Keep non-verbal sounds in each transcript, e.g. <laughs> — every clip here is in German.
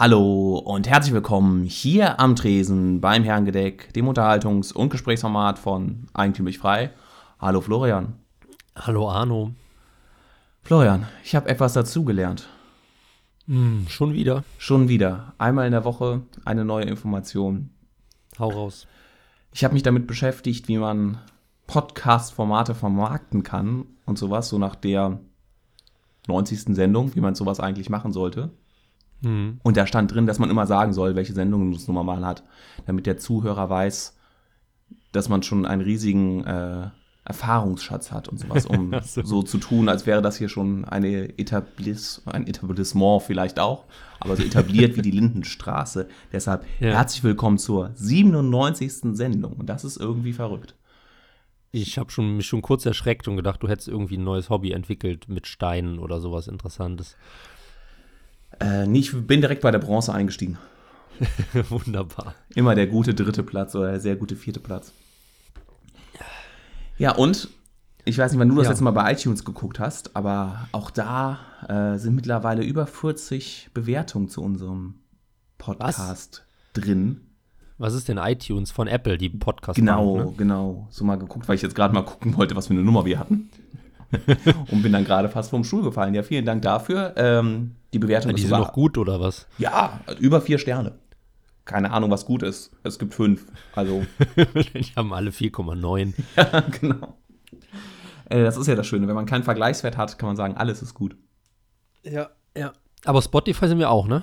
Hallo und herzlich willkommen hier am Tresen beim Herrengedeck, dem Unterhaltungs- und Gesprächsformat von Eigentümlich Frei. Hallo Florian. Hallo Arno. Florian, ich habe etwas dazugelernt. Hm, schon wieder. Schon wieder. Einmal in der Woche eine neue Information. Hau raus. Ich habe mich damit beschäftigt, wie man Podcast-Formate vermarkten kann und sowas, so nach der 90. Sendung, wie man sowas eigentlich machen sollte. Hm. Und da stand drin, dass man immer sagen soll, welche Sendungsnummer man hat, damit der Zuhörer weiß, dass man schon einen riesigen äh, Erfahrungsschatz hat und sowas, um <laughs> so. so. zu tun, als wäre das hier schon eine Etablis ein Etablissement vielleicht auch, aber so etabliert wie die Lindenstraße. <laughs> Deshalb Ja. herzlich willkommen zur 97. Sendung und das ist irgendwie verrückt. Ich habe schon, mich schon kurz erschreckt und gedacht, du hättest irgendwie ein neues Hobby entwickelt mit Steinen oder sowas Interessantes. Äh, nee, ich bin direkt bei der Bronze eingestiegen. <laughs> Wunderbar. Immer der gute dritte Platz oder der sehr gute vierte Platz. Ja, und ich weiß nicht, wann du das Ja. letzte Mal bei iTunes geguckt hast, aber auch da äh, sind mittlerweile über 40 Bewertungen zu unserem Podcast drin. Was ist denn iTunes von Apple, die podcast Genau, ne? genau. So mal geguckt, weil ich jetzt gerade mal gucken wollte, was für eine Nummer wir hatten. <laughs> und bin dann gerade fast vom Stuhl gefallen. Ja, vielen Dank dafür. Ähm, die Bewertung Ja, die ist sind noch gut oder was? Ja, über vier Sterne. Keine Ahnung, was gut ist. Es gibt fünf. Also <laughs> die haben alle 4,9. <laughs> Ja, genau. Äh, das ist ja das Schöne. Wenn man keinen Vergleichswert hat, kann man sagen, alles ist gut. Ja, ja. Aber Spotify sind wir auch, ne?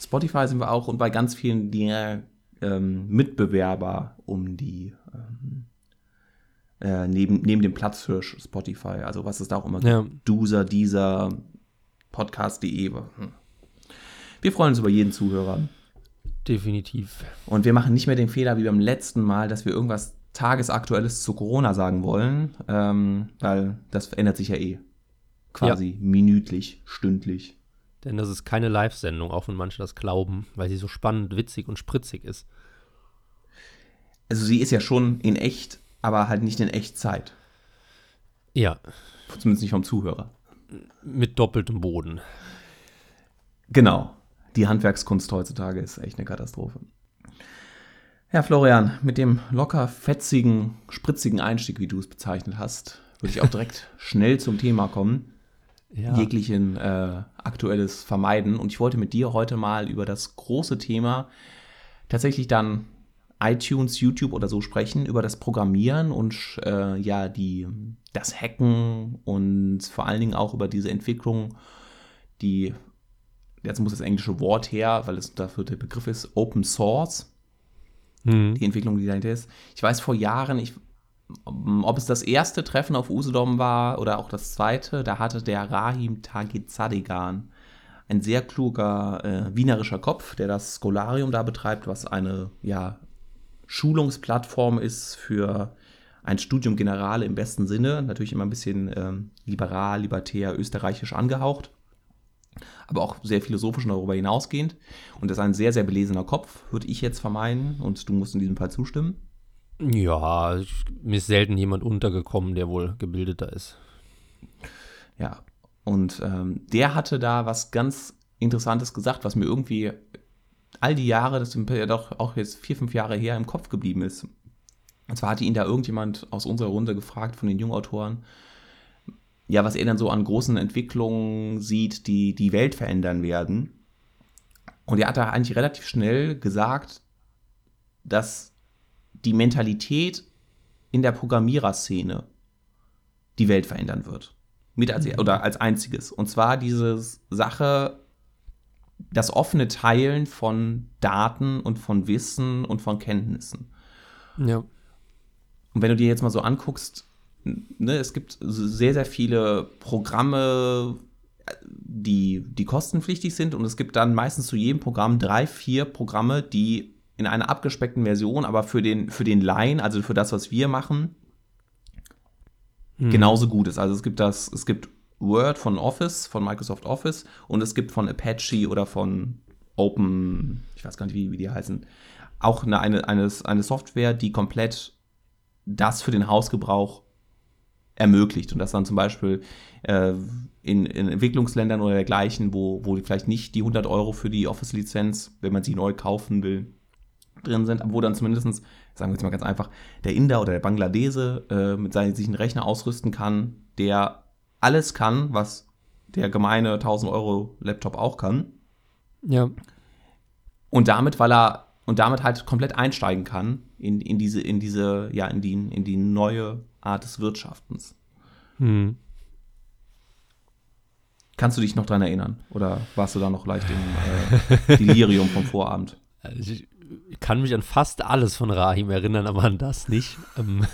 Spotify sind wir auch und bei ganz vielen der ähm, Mitbewerber um die ähm, äh, neben, neben dem Platzhirsch Spotify. Also was es da auch immer Ja. gibt. Duser, dieser, Podcast.de. Hm. Wir freuen uns über jeden Zuhörer. Definitiv. Und wir machen nicht mehr den Fehler wie beim letzten Mal, dass wir irgendwas Tagesaktuelles zu Corona sagen wollen, ähm, weil das verändert sich ja eh. Quasi minütlich, stündlich. Denn das ist keine Live-Sendung, auch wenn manche das glauben, weil sie so spannend, witzig und spritzig ist. Also sie ist ja schon in echt, aber halt nicht in Echtzeit. Ja, Zumindest nicht vom Zuhörer. mit doppeltem Boden. Genau. Die Handwerkskunst heutzutage ist echt eine Katastrophe. Ja, Florian, mit dem locker fetzigen, spritzigen Einstieg, wie du es bezeichnet hast, würde ich auch direkt <laughs> schnell zum Thema kommen. Ja. jeglichen äh, Aktuelles vermeiden. Und ich wollte mit dir heute mal über das große Thema tatsächlich dann iTunes, YouTube oder so sprechen, über das Programmieren und äh, ja, die, das Hacken und vor allen Dingen auch über diese Entwicklung, die, jetzt muss das englische Wort her, weil es dafür der Begriff ist, Open Source Hm. die Entwicklung, die dahinter ist. Ich weiß vor Jahren, ich, ob es das erste Treffen auf Usedom war oder auch das zweite, da hatte der Rahim Tagizadegan, ein sehr kluger äh, wienerischer Kopf, der das Scholarium da betreibt, was eine ja, Schulungsplattform ist für ein Studium Generale im besten Sinne, natürlich immer ein bisschen ähm, liberal, libertär, österreichisch angehaucht aber auch sehr philosophisch und darüber hinausgehend. Und das ist ein sehr, sehr belesener Kopf, würde ich jetzt vermeiden. Und du musst in diesem Fall zustimmen. Ja, mir ist selten jemand untergekommen, der wohl gebildeter ist. Ja. Und ähm, der hatte da was ganz Interessantes gesagt, was mir irgendwie all die Jahre, das sind ja doch auch jetzt vier, fünf Jahre her, im Kopf geblieben ist. Und zwar hatte ihn da irgendjemand aus unserer Runde gefragt von den Jungautoren, ja, was er dann so an großen Entwicklungen sieht, die die Welt verändern werden. Und er hat da eigentlich relativ schnell gesagt, dass die Mentalität in der Programmiererszene die Welt verändern wird. Mit als, oder als einziges. Und zwar diese Sache, das offene Teilen von Daten und von Wissen und von Kenntnissen. Ja. Und wenn du dir jetzt mal so anguckst, ne, es gibt sehr, sehr viele Programme, die, die kostenpflichtig sind und es gibt dann meistens zu jedem Programm drei, vier Programme, die in einer abgespeckten Version, aber für den, für den Laien, also für das, was wir machen, Hm. genauso gut ist. Also es gibt das, es gibt Word von Office, von Microsoft Office und es gibt von Apache oder von Open, ich weiß gar nicht, wie, wie die heißen, auch eine, eine, eine, eine Software, die komplett das für den Hausgebrauch ermöglicht und das dann zum Beispiel äh, in, in, Entwicklungsländern oder dergleichen, wo, wo vielleicht nicht die 100 Euro für die Office-Lizenz, wenn man sie neu kaufen will, drin sind, aber wo dann zumindest, sagen wir jetzt mal ganz einfach, der Inder oder der Bangladese äh, mit seinen, sich einen Rechner ausrüsten kann, der alles kann, was der gemeine 1000 Euro Laptop auch kann. Ja. Und damit, weil er und damit halt komplett einsteigen kann in, in diese, in diese, ja, in die, in die neue Art des Wirtschaftens. Hm. Kannst du dich noch dran erinnern? Oder warst du da noch leicht im äh, Delirium vom Vorabend? <laughs> Also ich kann mich an fast alles von Rahim erinnern, aber an das nicht. Ähm,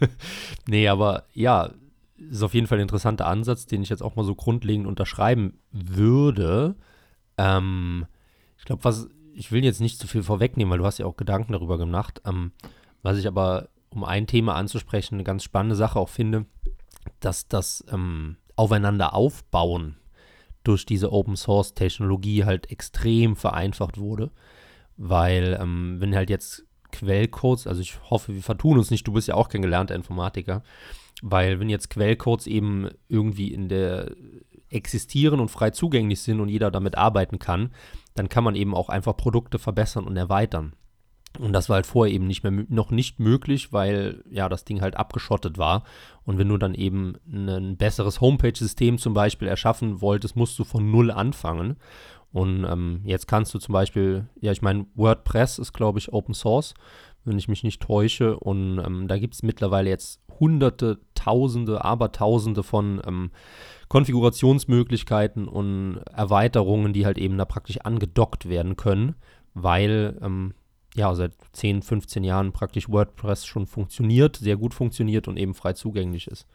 <laughs> nee, aber ja, ist auf jeden Fall ein interessanter Ansatz, den ich jetzt auch mal so grundlegend unterschreiben würde. Ähm, ich glaube, was, ich will jetzt nicht zu viel vorwegnehmen, weil du hast ja auch Gedanken darüber gemacht. Ähm, was ich aber, um ein Thema anzusprechen, eine ganz spannende Sache auch finde, dass das ähm, Aufeinander aufbauen durch diese Open Source Technologie halt extrem vereinfacht wurde. Weil, ähm, wenn halt jetzt Quellcodes, also ich hoffe, wir vertun uns nicht, du bist ja auch kein gelernter Informatiker, weil wenn jetzt Quellcodes eben irgendwie in der existieren und frei zugänglich sind und jeder damit arbeiten kann, dann kann man eben auch einfach Produkte verbessern und erweitern. Und das war halt vorher eben nicht mehr noch nicht möglich, weil ja das Ding halt abgeschottet war. Und wenn du dann eben ein besseres Homepage-System zum Beispiel erschaffen wolltest, musst du von null anfangen. Und ähm, jetzt kannst du zum Beispiel, ja, ich meine, WordPress ist, glaube ich, Open Source, wenn ich mich nicht täusche. Und ähm, da gibt es mittlerweile jetzt hunderte, tausende, abertausende von ähm, Konfigurationsmöglichkeiten und Erweiterungen, die halt eben da praktisch angedockt werden können, weil ähm, ja seit 10, 15 Jahren praktisch WordPress schon funktioniert, sehr gut funktioniert und eben frei zugänglich ist.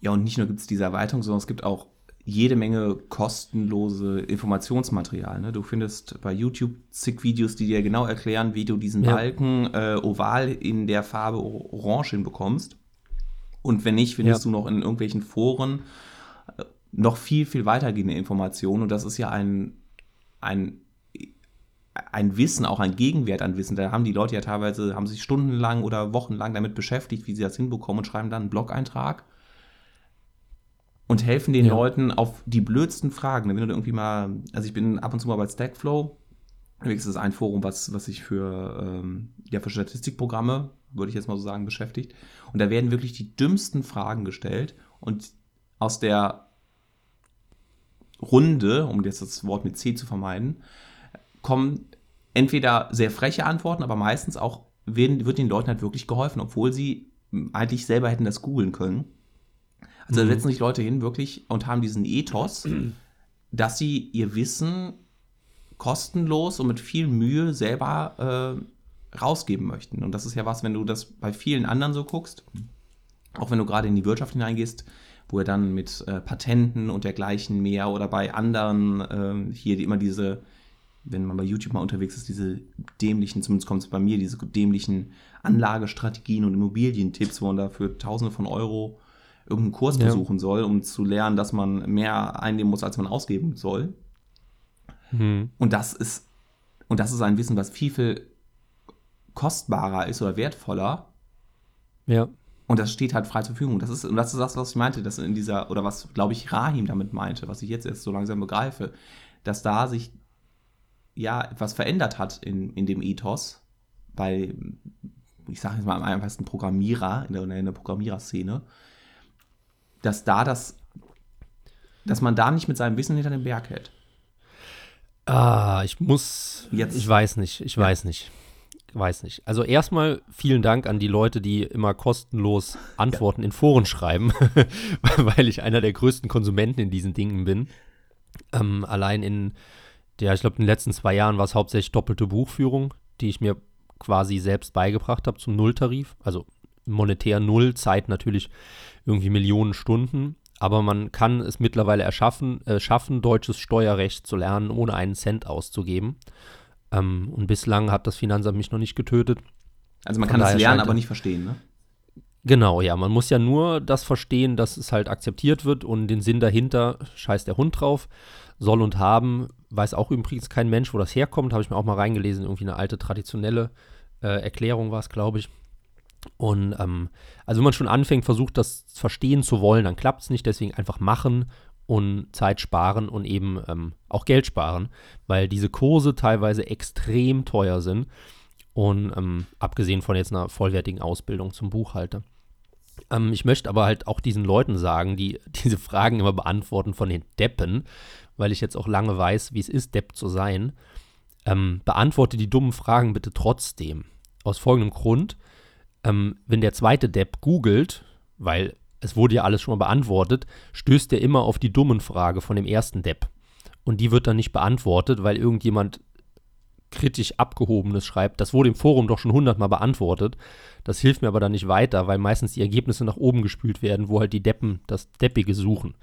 Ja, und nicht nur gibt es diese Erweiterung, sondern es gibt auch jede Menge kostenlose Informationsmaterial. Ne? Du findest bei YouTube zig Videos, die dir genau erklären, wie du diesen ja. Balken äh, oval in der Farbe Orange hinbekommst. Und wenn nicht, findest ja. du noch in irgendwelchen Foren äh, noch viel, viel weitergehende Informationen. Und das ist ja ein, ein, ein Wissen, auch ein Gegenwert an Wissen. Da haben die Leute ja teilweise, haben sich stundenlang oder wochenlang damit beschäftigt, wie sie das hinbekommen und schreiben dann einen Blog-Eintrag und helfen den ja. Leuten auf die blödsten Fragen. Wenn du irgendwie mal, also ich bin ab und zu mal bei Stackflow, das ist ein Forum, was, was sich für, ähm, ja, für Statistikprogramme, würde ich jetzt mal so sagen, beschäftigt. Und da werden wirklich die dümmsten Fragen gestellt und aus der Runde, um jetzt das Wort mit C zu vermeiden, kommen entweder sehr freche Antworten, aber meistens auch werden, wird den Leuten halt wirklich geholfen, obwohl sie eigentlich selber hätten das googeln können. Also mhm. da setzen sich Leute hin wirklich und haben diesen Ethos, <clears throat> dass sie ihr Wissen kostenlos und mit viel Mühe selber äh, rausgeben möchten. Und das ist ja was, wenn du das bei vielen anderen so guckst, auch wenn du gerade in die Wirtschaft hineingehst, wo er dann mit äh, Patenten und dergleichen mehr oder bei anderen äh, hier die immer diese, wenn man bei YouTube mal unterwegs ist, diese dämlichen, zumindest kommt es bei mir, diese dämlichen Anlagestrategien und Immobilientipps, wo man da für Tausende von Euro irgendeinen Kurs ja. besuchen soll, um zu lernen, dass man mehr einnehmen muss, als man ausgeben soll. Mhm. Und das ist, und das ist ein Wissen, was viel, viel kostbarer ist oder wertvoller. Ja. Und das steht halt frei zur Verfügung. Das ist, und das ist das, was ich meinte, dass in dieser, oder was, glaube ich, Rahim damit meinte, was ich jetzt erst so langsam begreife, dass da sich ja etwas verändert hat in, in dem Ethos bei, ich sage jetzt mal am einfachsten Programmierer, in der, in der Programmiererszene, dass da das, dass man da nicht mit seinem Wissen hinter dem Berg hält. Ah, ich muss. Jetzt. Ich weiß nicht, ich ja. weiß nicht. Weiß nicht. Also erstmal vielen Dank an die Leute, die immer kostenlos Antworten ja. in Foren schreiben, <laughs> weil ich einer der größten Konsumenten in diesen Dingen bin. Ähm, allein in der, ich glaube, in den letzten zwei Jahren war es hauptsächlich doppelte Buchführung, die ich mir quasi selbst beigebracht habe zum Nulltarif. Also monetär Null, Zeit natürlich irgendwie Millionen Stunden. Aber man kann es mittlerweile erschaffen, äh, schaffen, deutsches Steuerrecht zu lernen, ohne einen Cent auszugeben. Ähm, und bislang hat das Finanzamt mich noch nicht getötet. Also man Von kann es lernen, aber nicht verstehen, ne? Genau, ja. Man muss ja nur das verstehen, dass es halt akzeptiert wird und den Sinn dahinter, scheißt der Hund drauf, soll und haben, weiß auch übrigens kein Mensch, wo das herkommt, habe ich mir auch mal reingelesen, irgendwie eine alte traditionelle äh, Erklärung war es, glaube ich. Und ähm, also wenn man schon anfängt, versucht, das verstehen zu wollen, dann klappt es nicht. Deswegen einfach machen und Zeit sparen und eben ähm, auch Geld sparen, weil diese Kurse teilweise extrem teuer sind. Und ähm, abgesehen von jetzt einer vollwertigen Ausbildung zum Buchhalter. Ähm, ich möchte aber halt auch diesen Leuten sagen, die <laughs> diese Fragen immer beantworten von den Deppen, weil ich jetzt auch lange weiß, wie es ist, Depp zu sein. Ähm, beantworte die dummen Fragen bitte trotzdem. Aus folgendem Grund. Ähm, wenn der zweite Depp googelt, weil es wurde ja alles schon mal beantwortet, stößt er immer auf die dummen Frage von dem ersten Depp. Und die wird dann nicht beantwortet, weil irgendjemand kritisch Abgehobenes schreibt. Das wurde im Forum doch schon hundertmal beantwortet. Das hilft mir aber dann nicht weiter, weil meistens die Ergebnisse nach oben gespült werden, wo halt die Deppen das Deppige suchen.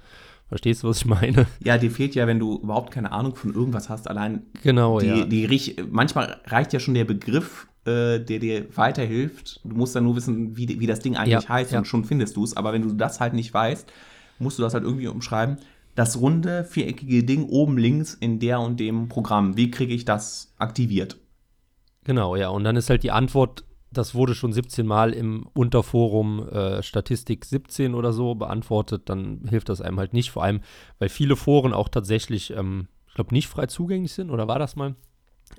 Verstehst du, was ich meine? Ja, dir fehlt ja, wenn du überhaupt keine Ahnung von irgendwas hast, allein genau, die, ja. die, manchmal reicht ja schon der Begriff, äh, der dir weiterhilft. Du musst dann nur wissen, wie, wie das Ding eigentlich Ja, heißt ja. und schon findest du es. Aber wenn du das halt nicht weißt, musst du das halt irgendwie umschreiben. Das runde, viereckige Ding oben links in der und dem Programm. Wie kriege ich das aktiviert? Genau, ja. Und dann ist halt die Antwort, das wurde schon 17 Mal im Unterforum äh, Statistik 17 oder so beantwortet, dann hilft das einem halt nicht. Vor allem, weil viele Foren auch tatsächlich, ähm, ich glaube, nicht frei zugänglich sind, oder war das mal?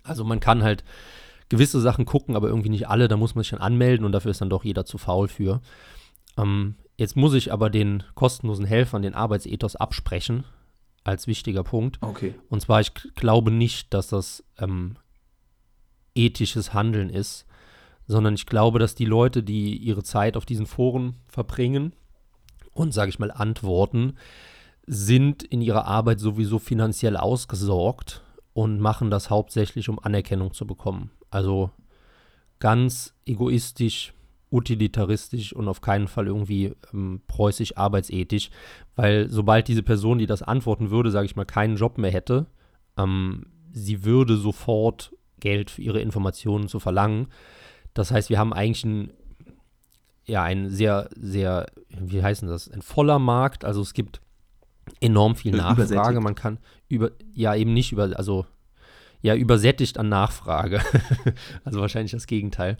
Also man kann halt gewisse Sachen gucken, aber irgendwie nicht alle, da muss man sich dann anmelden und dafür ist dann doch jeder zu faul für. Ähm, jetzt muss ich aber den kostenlosen Helfern den Arbeitsethos absprechen, als wichtiger Punkt. Okay. Und zwar, ich glaube nicht, dass das ähm, ethisches Handeln ist, sondern ich glaube, dass die Leute, die ihre Zeit auf diesen Foren verbringen und, sage ich mal, antworten, sind in ihrer Arbeit sowieso finanziell ausgesorgt und machen das hauptsächlich, um Anerkennung zu bekommen. Also ganz egoistisch, utilitaristisch und auf keinen Fall irgendwie ähm, preußisch arbeitsethisch, weil sobald diese Person, die das antworten würde, sage ich mal, keinen Job mehr hätte, ähm, sie würde sofort Geld für ihre Informationen zu verlangen. Das heißt, wir haben eigentlich ein, ja, ein sehr, sehr, wie heißt denn das, ein voller Markt. Also es gibt enorm viel Nachfrage. Man kann über, ja, eben nicht über, also ja, übersättigt an Nachfrage. <laughs> also wahrscheinlich das Gegenteil.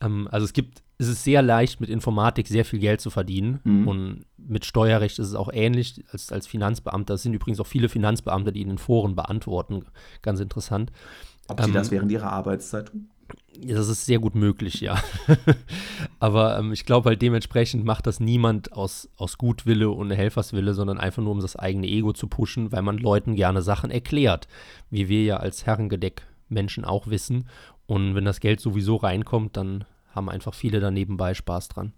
Ähm, also es gibt, es ist sehr leicht, mit Informatik sehr viel Geld zu verdienen. Mhm. Und mit Steuerrecht ist es auch ähnlich als, als Finanzbeamter. Es sind übrigens auch viele Finanzbeamte, die in den Foren beantworten. Ganz interessant. Ob sie Ähm, das während ihrer Arbeitszeit tun? Das ist sehr gut möglich, ja. <laughs> Aber ähm, ich glaube halt dementsprechend macht das niemand aus, aus Gutwille und Helferswille, sondern einfach nur, um das eigene Ego zu pushen, weil man Leuten gerne Sachen erklärt, wie wir ja als Herrengedeck Menschen auch wissen. Und wenn das Geld sowieso reinkommt, dann haben einfach viele da nebenbei Spaß dran.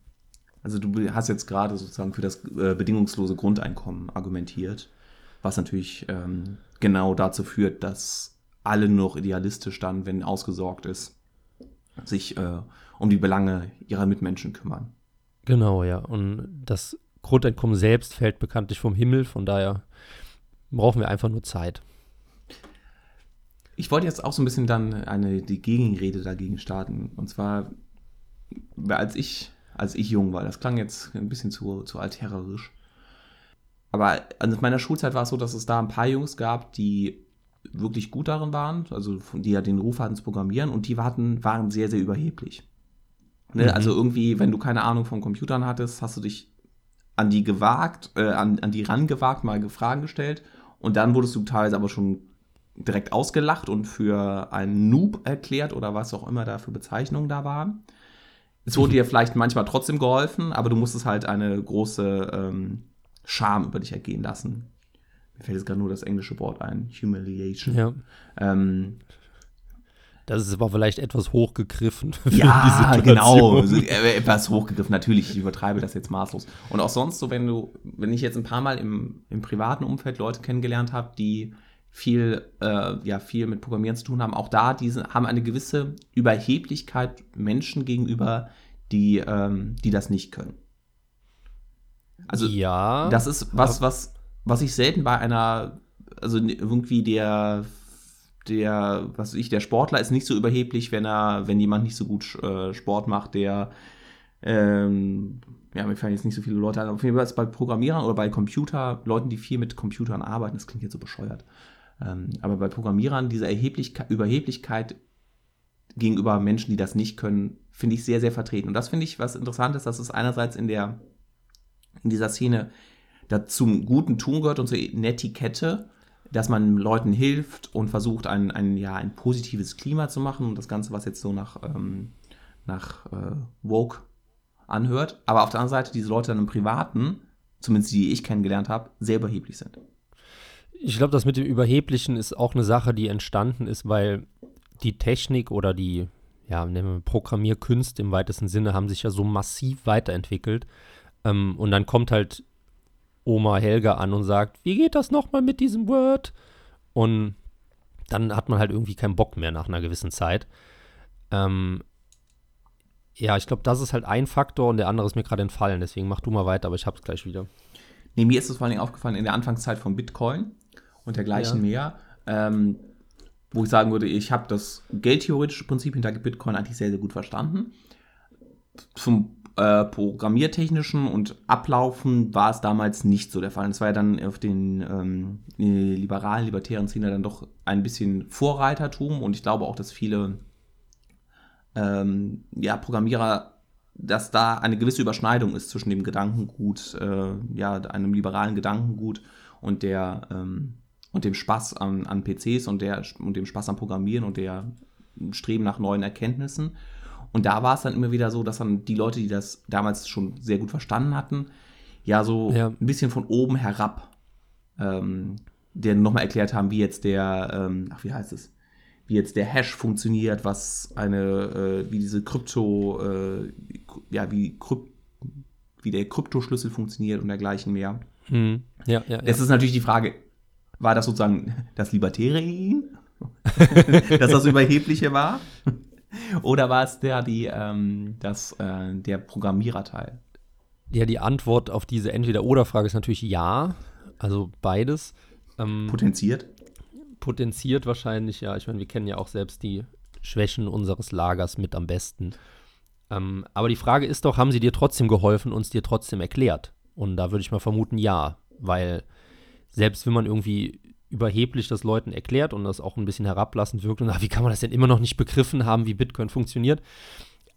Also du hast jetzt gerade sozusagen für das äh, bedingungslose Grundeinkommen argumentiert, was natürlich ähm, genau dazu führt, dass alle noch idealistisch dann, wenn ausgesorgt ist, sich äh, um die Belange ihrer Mitmenschen kümmern. Genau, ja. Und das Grundeinkommen selbst fällt bekanntlich vom Himmel, von daher brauchen wir einfach nur Zeit. Ich wollte jetzt auch so ein bisschen dann eine, die Gegenrede dagegen starten. Und zwar, als ich, als ich jung war, das klang jetzt ein bisschen zu, zu altherrerisch. Aber an meiner Schulzeit war es so, dass es da ein paar Jungs gab, die wirklich gut darin waren, also die ja den Ruf hatten zu programmieren und die waren, waren sehr, sehr überheblich. Ne? Mhm. Also irgendwie, wenn du keine Ahnung von Computern hattest, hast du dich an die gewagt, äh, an, an die rangewagt, mal Fragen gestellt und dann wurdest du teilweise aber schon direkt ausgelacht und für einen Noob erklärt oder was auch immer da für Bezeichnungen da waren. Es wurde dir vielleicht manchmal trotzdem geholfen, aber du musstest halt eine große ähm, Scham über dich ergehen lassen. Mir fällt jetzt gerade nur das englische Wort ein, Humiliation. Ja. Ähm, Das ist aber vielleicht etwas hochgegriffen. <laughs> Für ja, die genau. Situation. So, äh, Etwas hochgegriffen, natürlich, ich übertreibe das jetzt maßlos. Und auch sonst so, wenn du, wenn ich jetzt ein paar Mal im, im privaten Umfeld Leute kennengelernt habe, die viel, äh, ja, viel mit Programmieren zu tun haben, auch da, die sind- haben eine gewisse Überheblichkeit Menschen gegenüber, die, ähm, die das nicht können. Also ja. das ist was, was, was ich selten bei einer, also irgendwie der, der, was ich, der Sportler ist nicht so überheblich, wenn er, wenn jemand nicht so gut äh, Sport macht, der, ähm, ja, mir fallen jetzt nicht so viele Leute an. Auf jeden Fall ist bei Programmierern oder bei Computer, Leuten, die viel mit Computern arbeiten, das klingt jetzt so bescheuert. Ähm, aber bei Programmierern, diese Erheblichkeit, Überheblichkeit gegenüber Menschen, die das nicht können, finde ich sehr, sehr vertreten. Und das finde ich was Interessantes, dass es einerseits in der, in dieser Szene zum guten Tun gehört und zur Netiquette, dass man Leuten hilft und versucht, ein, ein, ja, ein positives Klima zu machen und das Ganze, was jetzt so nach, ähm, nach äh, Woke anhört. Aber auf der anderen Seite diese Leute dann im Privaten, zumindest die ich kennengelernt habe, sehr überheblich sind. Ich glaube, das mit dem Überheblichen ist auch eine Sache, die entstanden ist, weil die Technik oder die ja, Programmierkünste im weitesten Sinne haben sich ja so massiv weiterentwickelt. Ähm, und dann kommt halt Oma Helga an und sagt, wie geht das nochmal mit diesem Word? Und dann hat man halt irgendwie keinen Bock mehr nach einer gewissen Zeit. Ähm, ja, ich glaube, das ist halt ein Faktor und der andere ist mir gerade entfallen. Deswegen mach du mal weiter, aber ich hab's gleich wieder. Nee, mir ist es vor allen Dingen aufgefallen in der Anfangszeit von Bitcoin und dergleichen ja. mehr. Ähm, wo ich sagen würde, ich habe das geldtheoretische Prinzip hinter Bitcoin eigentlich sehr, sehr gut verstanden. Zum äh, programmiertechnischen und Ablaufen war es damals nicht so der Fall. Es war ja dann auf den ähm, liberalen, libertären Szene dann doch ein bisschen Vorreitertum und ich glaube auch, dass viele ähm, ja, Programmierer, dass da eine gewisse Überschneidung ist zwischen dem Gedankengut, äh, ja, einem liberalen Gedankengut und der ähm, und dem Spaß an, an PCs und, der, und dem Spaß am Programmieren und der Streben nach neuen Erkenntnissen. Und da war es dann immer wieder so, dass dann die Leute, die das damals schon sehr gut verstanden hatten, ja so ja. ein bisschen von oben herab, ähm, der nochmal erklärt haben, wie jetzt der, ähm, ach wie heißt es, wie jetzt der Hash funktioniert, was eine, äh, wie diese Krypto, äh, ja, wie, Kryp wie der Kryptoschlüssel funktioniert und dergleichen mehr. Hm. Ja, ja, ja. Es ist natürlich die Frage, war das sozusagen das Libertäre ihm? <laughs> <laughs> dass das Überhebliche war? Oder war es der, die, ähm, das, äh, der Programmiererteil? Ja, die Antwort auf diese Entweder-Oder-Frage ist natürlich ja. Also beides. Ähm, potenziert? Potenziert wahrscheinlich, ja. Ich meine, wir kennen ja auch selbst die Schwächen unseres Lagers mit am besten. Ähm, aber die Frage ist doch, haben sie dir trotzdem geholfen, uns dir trotzdem erklärt? Und da würde ich mal vermuten, ja. Weil selbst wenn man irgendwie überheblich das Leuten erklärt und das auch ein bisschen herablassend wirkt und ach, wie kann man das denn immer noch nicht begriffen haben, wie Bitcoin funktioniert?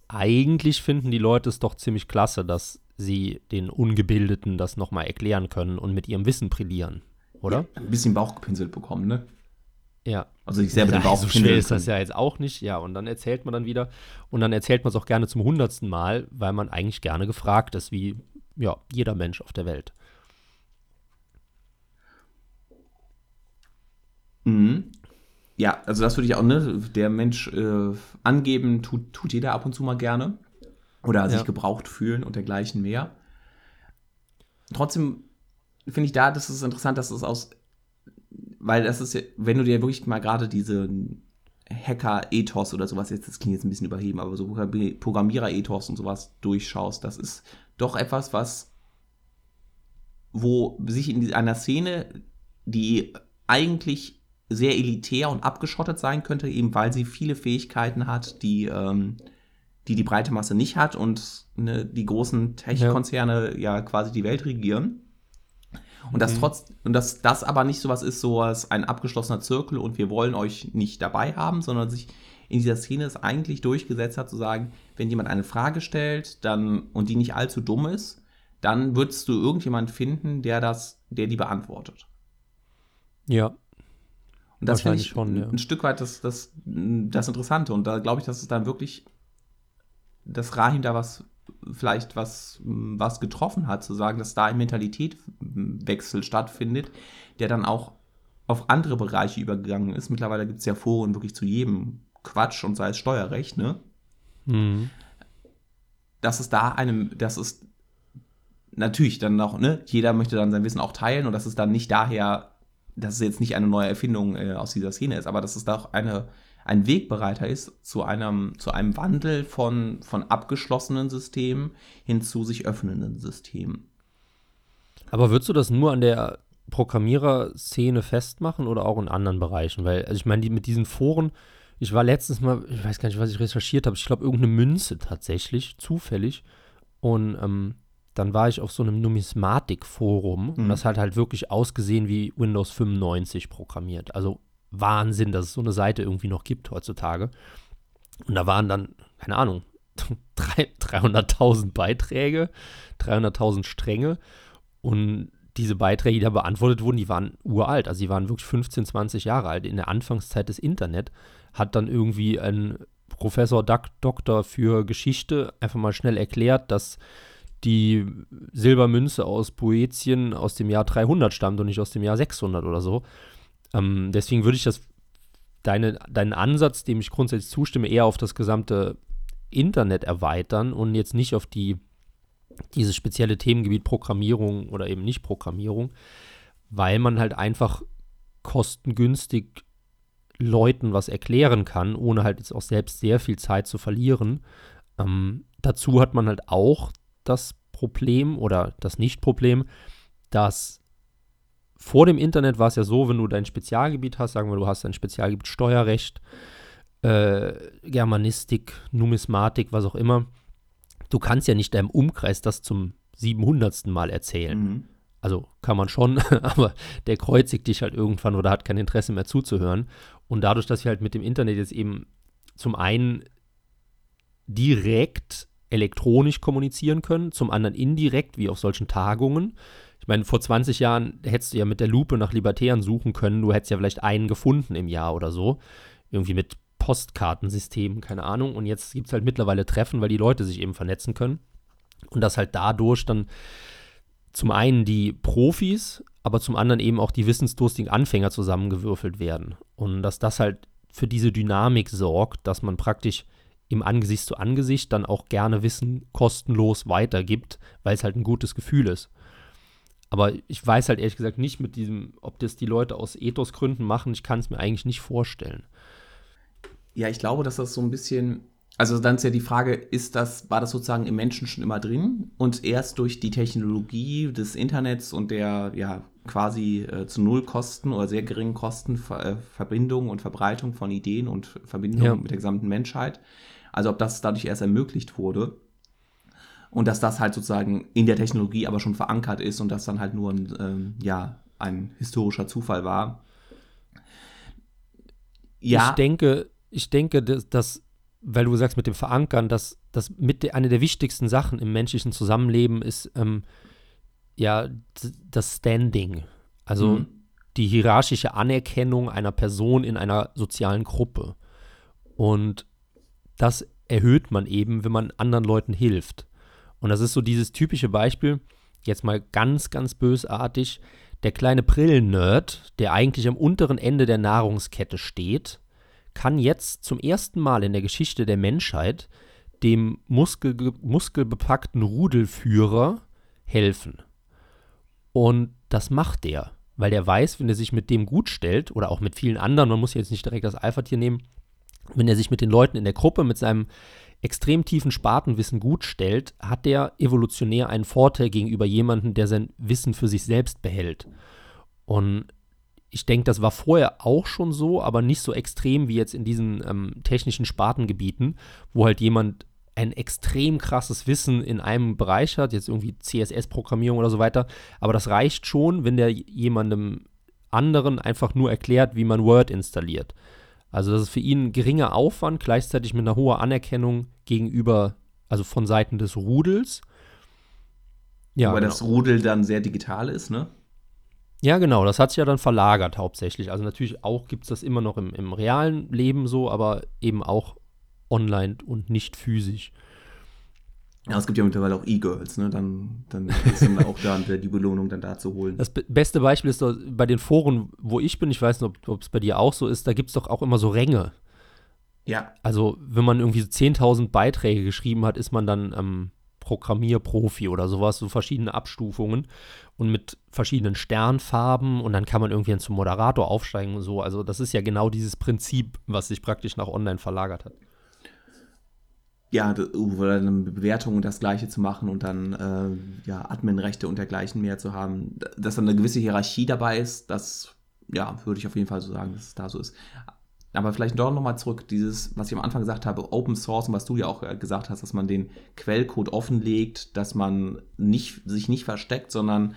Eigentlich finden die Leute es doch ziemlich klasse, dass sie den Ungebildeten das nochmal erklären können und mit ihrem Wissen brillieren, oder? Ja, ein bisschen Bauch gepinselt bekommen, ne? Ja. Also ich selber ja, den Bauch So schwer ist das ja jetzt auch nicht, ja. Und dann erzählt man dann wieder und dann erzählt man es auch gerne zum hundertsten Mal, weil man eigentlich gerne gefragt ist, wie ja, jeder Mensch auf der Welt. Mhm. Ja, also das würde ich auch, ne, der Mensch äh, angeben, tut, tut jeder ab und zu mal gerne. Oder sich gebraucht fühlen und dergleichen mehr. Trotzdem finde ich da, das ist interessant, dass es aus, weil das ist ja, wenn du dir wirklich mal gerade diese Hacker-Ethos oder sowas, jetzt, das klingt jetzt ein bisschen überheben, aber so Programmierer-Ethos und sowas durchschaust, das ist doch etwas, was, wo sich in einer Szene, die eigentlich sehr elitär und abgeschottet sein könnte, eben weil sie viele Fähigkeiten hat, die ähm, die, die breite Masse nicht hat und ne, die großen Tech-Konzerne ja. ja. quasi die Welt regieren. Und das mhm. trotz, und dass das aber nicht sowas ist, so als ein abgeschlossener Zirkel und wir wollen euch nicht dabei haben, sondern sich in dieser Szene es eigentlich durchgesetzt hat, zu sagen, wenn jemand eine Frage stellt, dann, und die nicht allzu dumm ist, dann würdest du irgendjemand finden, der das, der die beantwortet. Ja, und das finde ich schon, ja. ein Stück weit das, das, das Interessante. Und da glaube ich, dass es dann wirklich, dass Rahim da was, vielleicht was, was getroffen hat, zu sagen, dass da ein Mentalitätswechsel stattfindet, der dann auch auf andere Bereiche übergegangen ist. Mittlerweile gibt es ja Foren wirklich zu jedem Quatsch und sei es Steuerrecht, ne? Mhm. Dass es da einem, das ist natürlich dann noch, ne, jeder möchte dann sein Wissen auch teilen und dass es dann nicht daher dass es jetzt nicht eine neue Erfindung äh, aus dieser Szene ist, aber dass es doch eine, ein Wegbereiter ist zu einem, zu einem Wandel von, von abgeschlossenen Systemen hin zu sich öffnenden Systemen. Aber würdest du das nur an der Programmiererszene festmachen oder auch in anderen Bereichen? Weil, also ich meine, die, mit diesen Foren, ich war letztens mal, ich weiß gar nicht, was ich recherchiert habe, ich glaube irgendeine Münze tatsächlich, zufällig. Und ähm, dann war ich auf so einem Numismatik-Forum mhm. und das hat halt wirklich ausgesehen wie Windows 95 programmiert. Also Wahnsinn, dass es so eine Seite irgendwie noch gibt heutzutage. Und da waren dann, keine Ahnung, <laughs> 300.000 Beiträge, 300.000 Stränge. Und diese Beiträge, die da beantwortet wurden, die waren uralt. Also die waren wirklich 15, 20 Jahre alt. In der Anfangszeit des Internet hat dann irgendwie ein Professor Dok Doktor für Geschichte einfach mal schnell erklärt, dass die Silbermünze aus Boetien aus dem Jahr 300 stammt und nicht aus dem Jahr 600 oder so. Ähm, deswegen würde ich das, deine, deinen Ansatz, dem ich grundsätzlich zustimme, eher auf das gesamte Internet erweitern und jetzt nicht auf die, dieses spezielle Themengebiet Programmierung oder eben nicht Programmierung, weil man halt einfach kostengünstig Leuten was erklären kann, ohne halt jetzt auch selbst sehr viel Zeit zu verlieren. Ähm, dazu hat man halt auch das Problem oder das Nicht-Problem, dass vor dem Internet war es ja so, wenn du dein Spezialgebiet hast, sagen wir, du hast dein Spezialgebiet Steuerrecht, äh, Germanistik, Numismatik, was auch immer, du kannst ja nicht deinem Umkreis das zum 700. Mal erzählen. Mhm. Also kann man schon, <laughs> aber der kreuzigt dich halt irgendwann oder hat kein Interesse mehr zuzuhören. Und dadurch, dass wir halt mit dem Internet jetzt eben zum einen direkt elektronisch kommunizieren können, zum anderen indirekt, wie auf solchen Tagungen. Ich meine, vor 20 Jahren hättest du ja mit der Lupe nach Libertären suchen können, du hättest ja vielleicht einen gefunden im Jahr oder so. Irgendwie mit Postkartensystemen, keine Ahnung. Und jetzt gibt es halt mittlerweile Treffen, weil die Leute sich eben vernetzen können. Und dass halt dadurch dann zum einen die Profis, aber zum anderen eben auch die wissensdurstigen Anfänger zusammengewürfelt werden. Und dass das halt für diese Dynamik sorgt, dass man praktisch im Angesicht zu Angesicht dann auch gerne Wissen kostenlos weitergibt, weil es halt ein gutes Gefühl ist. Aber ich weiß halt ehrlich gesagt nicht mit diesem, ob das die Leute aus Ethosgründen machen. Ich kann es mir eigentlich nicht vorstellen. Ja, ich glaube, dass das so ein bisschen, also dann ist ja die Frage, ist das, war das sozusagen im Menschen schon immer drin und erst durch die Technologie des Internets und der ja quasi äh, zu null Kosten oder sehr geringen Kosten Ver äh, Verbindung und Verbreitung von Ideen und Verbindung ja. mit der gesamten Menschheit. Also ob das dadurch erst ermöglicht wurde und dass das halt sozusagen in der Technologie aber schon verankert ist und das dann halt nur ein, ähm, ja, ein historischer Zufall war. Ja. Ich denke, ich denke, dass, dass, weil du sagst mit dem Verankern, dass das mit der, eine der wichtigsten Sachen im menschlichen Zusammenleben ist, ähm, ja, das Standing. Also mhm. die hierarchische Anerkennung einer Person in einer sozialen Gruppe. Und das erhöht man eben, wenn man anderen Leuten hilft. Und das ist so dieses typische Beispiel, jetzt mal ganz, ganz bösartig, der kleine Brillen-Nerd, der eigentlich am unteren Ende der Nahrungskette steht kann jetzt zum ersten Mal in der Geschichte der Menschheit dem muskel, muskelbepackten Rudelführer helfen. Und das macht der, weil der weiß, wenn er sich mit dem gut stellt, oder auch mit vielen anderen, man muss jetzt nicht direkt das Alpha-Tier nehmen, wenn er sich mit den Leuten in der Gruppe, mit seinem extrem tiefen Spartenwissen gut stellt, hat der evolutionär einen Vorteil gegenüber jemandem, der sein Wissen für sich selbst behält. Und ich denke, das war vorher auch schon so, aber nicht so extrem wie jetzt in diesen ähm, technischen Spartengebieten, wo halt jemand ein extrem krasses Wissen in einem Bereich hat, jetzt irgendwie CSS-Programmierung oder so weiter. Aber das reicht schon, wenn der jemandem anderen einfach nur erklärt, wie man Word installiert. Also das ist für ihn ein geringer Aufwand, gleichzeitig mit einer hohen Anerkennung gegenüber, also von Seiten des Rudels. Ja, Wobei genau. das Rudel dann sehr digital ist, ne? Ja, genau, das hat sich ja dann verlagert hauptsächlich. Also natürlich auch gibt es das immer noch im, im realen Leben so, aber eben auch online und nicht physisch. Ja, es gibt ja mittlerweile auch E-Girls, ne? Dann, dann ist dann auch da die Belohnung dann da zu holen. Das beste Beispiel ist doch bei den Foren, wo ich bin, ich weiß nicht, ob es bei dir auch so ist, da gibt es doch auch immer so Ränge. Ja. Also, wenn man irgendwie so 10.000 Beiträge geschrieben hat, ist man dann ähm, Programmierprofi oder sowas, so verschiedene Abstufungen und mit verschiedenen Sternfarben und dann kann man irgendwie zum Moderator aufsteigen und so. Also das ist ja genau dieses Prinzip, was sich praktisch nach online verlagert hat. Ja, eine Bewertung und das Gleiche zu machen und dann äh, ja, Adminrechte und dergleichen mehr zu haben, dass dann eine gewisse Hierarchie dabei ist, das ja, würde ich auf jeden Fall so sagen, dass es da so ist. Aber vielleicht doch nochmal zurück, dieses, was ich am Anfang gesagt habe, Open Source und was du ja auch äh, gesagt hast, dass man den Quellcode offenlegt, dass man nicht, sich nicht versteckt, sondern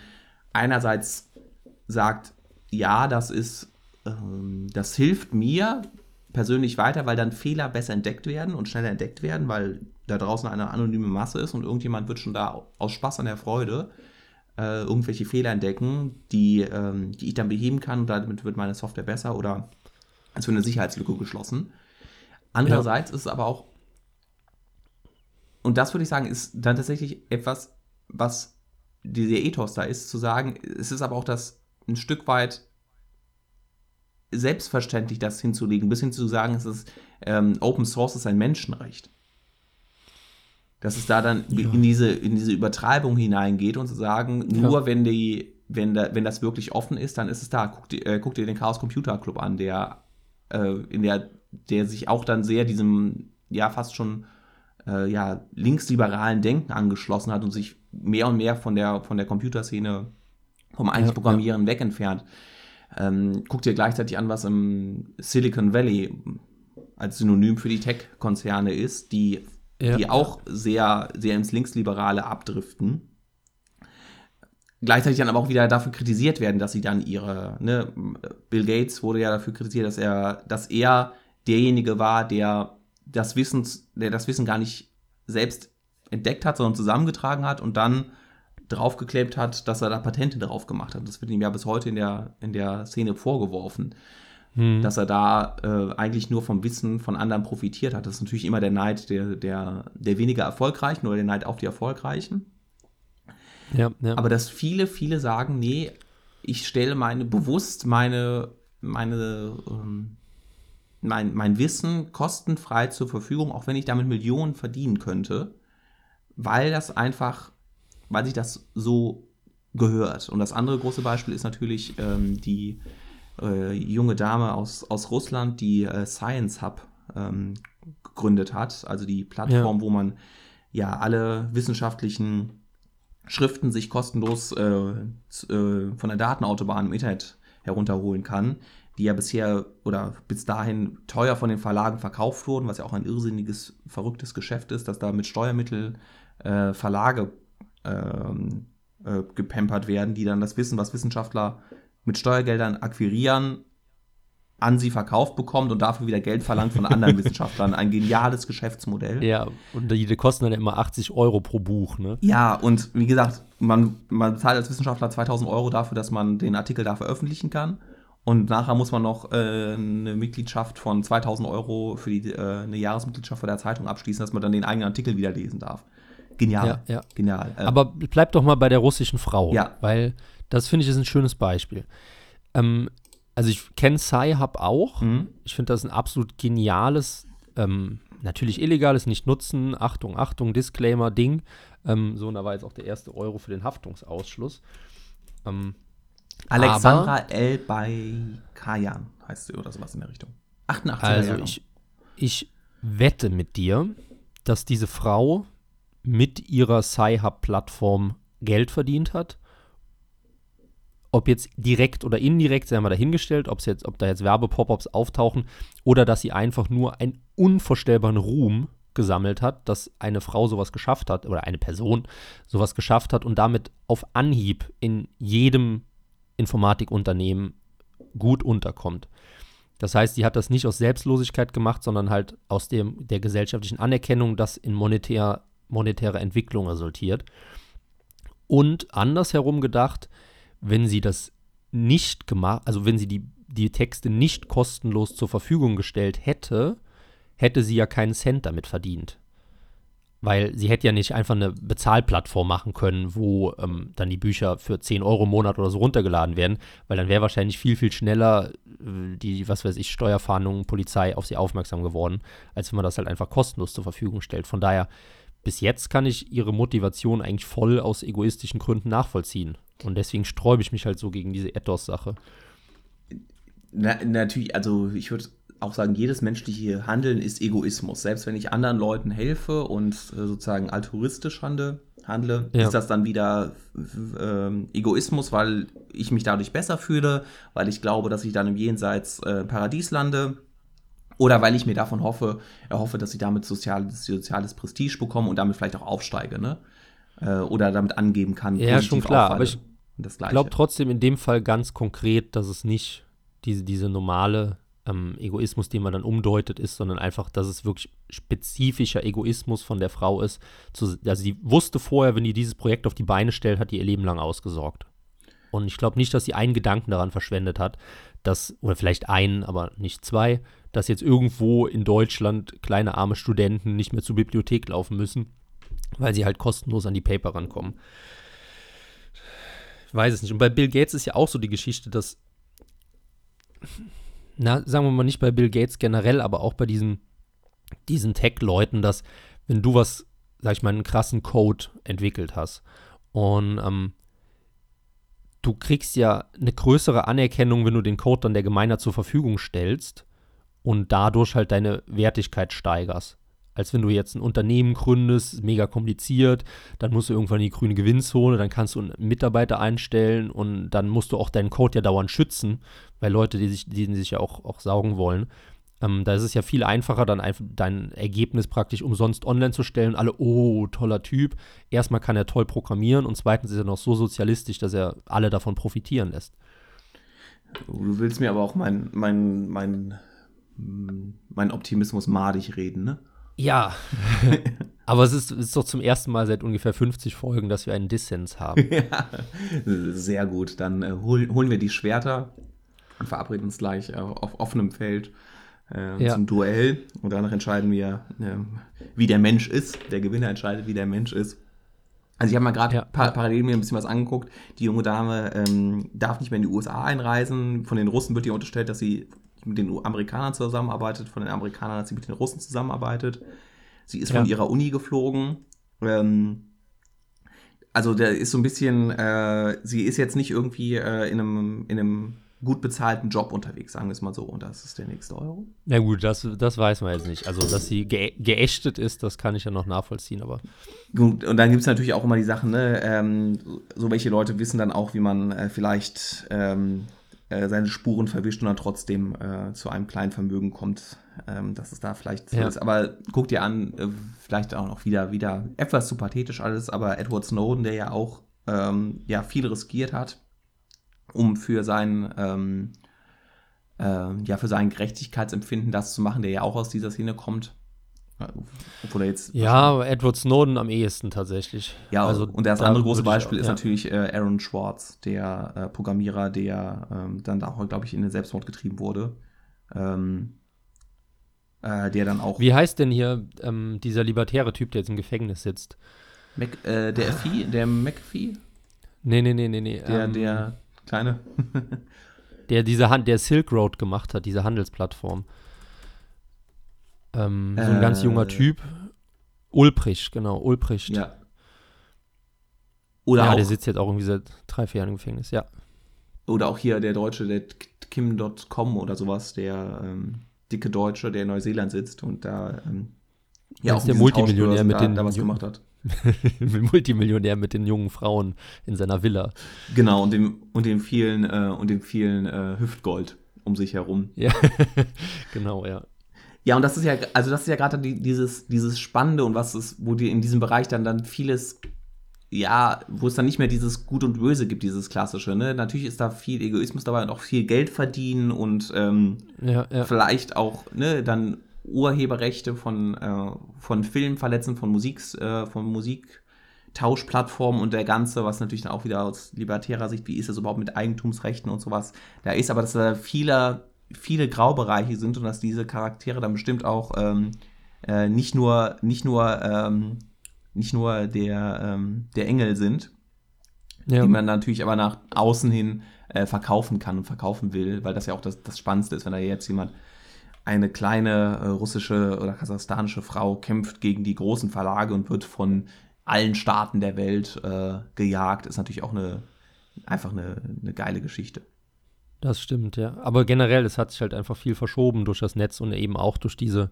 einerseits sagt, ja, das ist, ähm, das hilft mir persönlich weiter, weil dann Fehler besser entdeckt werden und schneller entdeckt werden, weil da draußen eine anonyme Masse ist und irgendjemand wird schon da aus Spaß an der Freude äh, irgendwelche Fehler entdecken, die, ähm, die ich dann beheben kann und damit wird meine Software besser oder es wird eine Sicherheitslücke geschlossen. Andererseits ja. ist es aber auch, und das würde ich sagen, ist dann tatsächlich etwas, was dieser Ethos da ist, zu sagen, es ist aber auch das ein Stück weit selbstverständlich, das hinzulegen, bis hin zu sagen, es ist ähm, Open Source ist ein Menschenrecht. Dass es da dann ja. in, diese, in diese Übertreibung hineingeht und zu sagen, nur ja. wenn die, wenn, da, wenn das wirklich offen ist, dann ist es da. Guck, dir, äh, guck dir den Chaos Computer Club an, der äh, in der, der sich auch dann sehr diesem, ja, fast schon äh, ja, linksliberalen Denken angeschlossen hat und sich mehr und mehr von der, von der Computerszene, vom eigentlich Programmieren ja. weg entfernt. Ähm, guck dir gleichzeitig an, was im Silicon Valley als Synonym für die Tech-Konzerne ist, die, ja. die auch sehr, sehr ins Linksliberale abdriften. Gleichzeitig dann aber auch wieder dafür kritisiert werden, dass sie dann ihre, ne, Bill Gates wurde ja dafür kritisiert, dass er, dass er derjenige war, der das Wissen, der das Wissen gar nicht selbst entdeckt hat, sondern zusammengetragen hat und dann draufgeklebt hat, dass er da Patente drauf gemacht hat. Das wird ihm ja bis heute in der, in der Szene vorgeworfen, hm. dass er da äh, eigentlich nur vom Wissen von anderen profitiert hat. Das ist natürlich immer der Neid der, der, der weniger Erfolgreichen oder der Neid auf die Erfolgreichen. Ja, ja. Aber dass viele, viele sagen, nee, ich stelle meine bewusst meine, meine, ähm, mein, mein Wissen kostenfrei zur Verfügung, auch wenn ich damit Millionen verdienen könnte, weil das einfach weil sich das so gehört. Und das andere große Beispiel ist natürlich ähm, die äh, junge Dame aus, aus Russland, die äh, Science Hub ähm, gegründet hat, also die Plattform, ja. wo man ja alle wissenschaftlichen Schriften sich kostenlos äh, äh, von der Datenautobahn im Internet herunterholen kann, die ja bisher oder bis dahin teuer von den Verlagen verkauft wurden, was ja auch ein irrsinniges, verrücktes Geschäft ist, dass da mit Steuermitteln äh, Verlage ähm, äh, gepampert werden, die dann das Wissen, was Wissenschaftler mit Steuergeldern akquirieren, an sie verkauft bekommt und dafür wieder Geld verlangt von anderen <laughs> Wissenschaftlern. Ein geniales Geschäftsmodell. Ja, und die kosten dann immer 80 Euro pro Buch, ne? Ja, und wie gesagt, man, man zahlt als Wissenschaftler 2000 Euro dafür, dass man den Artikel da veröffentlichen kann. Und nachher muss man noch äh, eine Mitgliedschaft von 2000 Euro für die, äh, eine Jahresmitgliedschaft bei der Zeitung abschließen, dass man dann den eigenen Artikel wieder lesen darf. Genial. Ja, ja. Genial. Ähm, Aber bleib doch mal bei der russischen Frau. Ja. Weil das finde ich ist ein schönes Beispiel. Ähm, also ich kenne Sci-Hub auch. Mhm. Ich finde das ein absolut geniales, ähm, natürlich illegales, nicht nutzen, Achtung, Achtung, Disclaimer-Ding. Ähm, so, und da war jetzt auch der erste Euro für den Haftungsausschluss. Ähm, Alexandra El Baykayan heißt sie oder sowas in der Richtung. 88 Also ich, ich wette mit dir, dass diese Frau mit ihrer Sci-Hub-Plattform Geld verdient hat. Ob jetzt direkt oder indirekt, sei mal dahingestellt, jetzt, ob da jetzt Werbepop-ups auftauchen oder dass sie einfach nur einen unvorstellbaren Ruhm gesammelt hat, dass eine Frau sowas geschafft hat oder eine Person sowas geschafft hat und damit auf Anhieb in jedem Informatikunternehmen gut unterkommt. Das heißt, sie hat das nicht aus Selbstlosigkeit gemacht, sondern halt aus dem, der gesellschaftlichen Anerkennung, dass in monetär monetäre Entwicklung resultiert. Und andersherum gedacht, wenn sie das nicht gemacht, also wenn sie die, die Texte nicht kostenlos zur Verfügung gestellt hätte, hätte sie ja keinen Cent damit verdient. Weil sie hätte ja nicht einfach eine Bezahlplattform machen können, wo ähm, dann die Bücher für 10 Euro im Monat oder so runtergeladen werden, weil dann wäre wahrscheinlich viel, viel schneller äh, die, was weiß ich, Steuerfahndung, Polizei auf sie aufmerksam geworden, als wenn man das halt einfach kostenlos zur Verfügung stellt. Von daher bis jetzt kann ich ihre Motivation eigentlich voll aus egoistischen Gründen nachvollziehen. Und deswegen sträube ich mich halt so gegen diese Ethos-Sache. Na, natürlich, also ich würde auch sagen, jedes menschliche Handeln ist Egoismus. Selbst wenn ich anderen Leuten helfe und äh, sozusagen altruistisch handle, handle ja. ist das dann wieder äh, Egoismus, weil ich mich dadurch besser fühle, weil ich glaube, dass ich dann im Jenseits äh, Paradies lande oder weil ich mir davon hoffe, erhoffe, dass ich damit soziales, soziales Prestige bekomme und damit vielleicht auch aufsteige, ne? Äh, oder damit angeben kann. Ja, schon klar, aber ich glaube trotzdem in dem Fall ganz konkret, dass es nicht diese, diese normale ähm, Egoismus, den man dann umdeutet, ist, sondern einfach, dass es wirklich spezifischer Egoismus von der Frau ist. Zu, also sie wusste vorher, wenn die dieses Projekt auf die Beine stellt, hat die ihr Leben lang ausgesorgt. Und ich glaube nicht, dass sie einen Gedanken daran verschwendet hat, dass, oder vielleicht einen, aber nicht zwei, dass jetzt irgendwo in Deutschland kleine arme Studenten nicht mehr zur Bibliothek laufen müssen, weil sie halt kostenlos an die Paper rankommen. Ich weiß es nicht. Und bei Bill Gates ist ja auch so die Geschichte, dass na, sagen wir mal nicht bei Bill Gates generell, aber auch bei diesen, diesen Tech-Leuten, dass wenn du was, sag ich mal, einen krassen Code entwickelt hast und ähm, du kriegst ja eine größere Anerkennung, wenn du den Code dann der Gemeinde zur Verfügung stellst und dadurch halt deine Wertigkeit steigerst als wenn du jetzt ein Unternehmen gründest, mega kompliziert, dann musst du irgendwann in die grüne Gewinnzone, dann kannst du einen Mitarbeiter einstellen und dann musst du auch deinen Code ja dauernd schützen, weil Leute, die sich, die sich ja auch, auch saugen wollen. Ähm, da ist es ja viel einfacher, dann einfach dein Ergebnis praktisch umsonst online zu stellen. Alle, oh, toller Typ. Erstmal kann er toll programmieren und zweitens ist er noch so sozialistisch, dass er alle davon profitieren lässt. Du willst mir aber auch mein, mein, mein, mein Optimismus madig reden, ne? Ja, <laughs> aber es ist, ist, doch zum ersten Mal seit ungefähr 50 Folgen, dass wir einen Dissens haben. <laughs> ja, sehr gut. Dann äh, hol, holen wir die Schwerter und verabreden uns gleich äh, auf offenem Feld äh, ja. zum Duell. Und danach entscheiden wir, ähm, wie der Mensch ist. Der Gewinner entscheidet, wie der Mensch ist. Also ich habe mal gerade ja. par parallel mir ein bisschen was angeguckt. Die junge Dame ähm, darf nicht mehr in die USA einreisen. Von den Russen wird ihr unterstellt, dass sie mit den Amerikanern zusammenarbeitet, von den Amerikanern hat sie mit den Russen zusammenarbeitet. Sie ist ja. von ihrer Uni geflogen. Ähm, also der ist so ein bisschen, äh, sie ist jetzt nicht irgendwie äh, in, einem, in einem gut bezahlten Job unterwegs, sagen wir es mal so. Und das ist der nächste Euro. Na gut, das, das weiß man jetzt nicht. Also, dass sie ge geächtet ist, das kann ich ja noch nachvollziehen, aber. Gut, und dann gibt es natürlich auch immer die Sachen, ne? Ähm, so welche Leute wissen dann auch, wie man äh, vielleicht ähm, äh, seine Spuren verwischt und dann trotzdem äh, zu einem kleinen Vermögen kommt, ähm, dass es da vielleicht so ja. ist. Aber guck dir an, äh, vielleicht auch noch wieder, wieder etwas zu pathetisch alles, aber Edward Snowden, der ja auch ähm, ja, viel riskiert hat, um für sein, ähm, äh, ja, für sein Gerechtigkeitsempfinden das zu machen, der ja auch aus dieser Szene kommt, obwohl er jetzt. Ja, Edward Snowden am ehesten tatsächlich. Ja, also und das andere große Beispiel auch, ist ja. natürlich äh, Aaron Schwartz, der äh, Programmierer, der ähm, dann da auch, glaube ich, in den Selbstmord getrieben wurde. Ähm, äh, der dann auch. Wie heißt denn hier ähm, dieser libertäre Typ, der jetzt im Gefängnis sitzt? Mac, äh, der Vieh, der McPhee? Nee, nee, nee, nee, nee. Der, ähm, der kleine. <laughs> der diese Hand, der Silk Road gemacht hat, diese Handelsplattform. Ähm, so ein ganz junger äh. Typ. Ulbricht, genau, Ulbricht. Ja. Oder ja, auch, der sitzt jetzt auch irgendwie seit drei, vier Jahren im Gefängnis, ja. Oder auch hier der Deutsche, der Kim.com oder sowas, der ähm, dicke Deutsche, der in Neuseeland sitzt und da ähm, ja auch der Multimillionär mit da, den da was gemacht hat. <laughs> Multimillionär mit den jungen Frauen in seiner Villa. Genau, und dem, und dem vielen, äh, und dem vielen äh, Hüftgold um sich herum. Ja, <laughs> genau, ja. Ja, und das ist ja, also das ist ja gerade die, dieses, dieses Spannende und was ist, wo dir in diesem Bereich dann dann vieles, ja, wo es dann nicht mehr dieses Gut und Böse gibt, dieses klassische, ne? Natürlich ist da viel Egoismus dabei und auch viel Geld verdienen und ähm, ja, ja. vielleicht auch, ne, dann Urheberrechte von, äh, von Filmen verletzen, von Musik, äh, von Musiktauschplattformen und der Ganze, was natürlich dann auch wieder aus libertärer Sicht, wie ist das überhaupt mit Eigentumsrechten und sowas, da ist aber, dass da viele viele Graubereiche sind und dass diese Charaktere dann bestimmt auch ähm, äh, nicht nur, nicht nur, ähm, nicht nur der, ähm, der Engel sind, ja. die man natürlich aber nach außen hin äh, verkaufen kann und verkaufen will, weil das ja auch das, das Spannendste ist, wenn da jetzt jemand eine kleine äh, russische oder kasachstanische Frau kämpft gegen die großen Verlage und wird von allen Staaten der Welt äh, gejagt, ist natürlich auch eine einfach eine, eine geile Geschichte. Das stimmt, ja. Aber generell, es hat sich halt einfach viel verschoben durch das Netz und eben auch durch diese,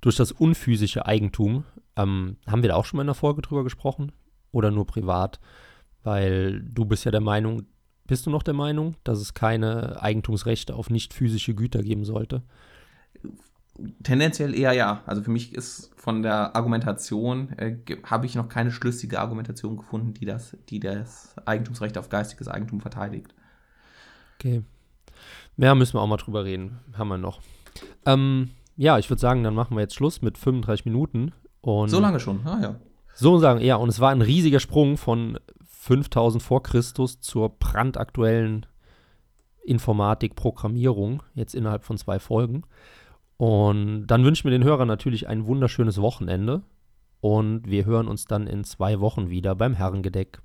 durch das unphysische Eigentum. Ähm, haben wir da auch schon mal in der Folge drüber gesprochen? Oder nur privat? Weil du bist ja der Meinung, bist du noch der Meinung, dass es keine Eigentumsrechte auf nicht physische Güter geben sollte? Tendenziell eher ja. Also für mich ist von der Argumentation, äh, habe ich noch keine schlüssige Argumentation gefunden, die das, die das Eigentumsrecht auf geistiges Eigentum verteidigt. Okay. Ja, müssen wir auch mal drüber reden. Haben wir noch. Ähm, ja, ich würde sagen, dann machen wir jetzt Schluss mit 35 Minuten. Und So lange schon, ah ja. So sagen, ja, und es war ein riesiger Sprung von 5000 vor Christus zur brandaktuellen Informatik, Programmierung, jetzt innerhalb von zwei Folgen. Und dann wünschen wir den Hörern natürlich ein wunderschönes Wochenende. Und wir hören uns dann in zwei Wochen wieder beim Herrengedeck.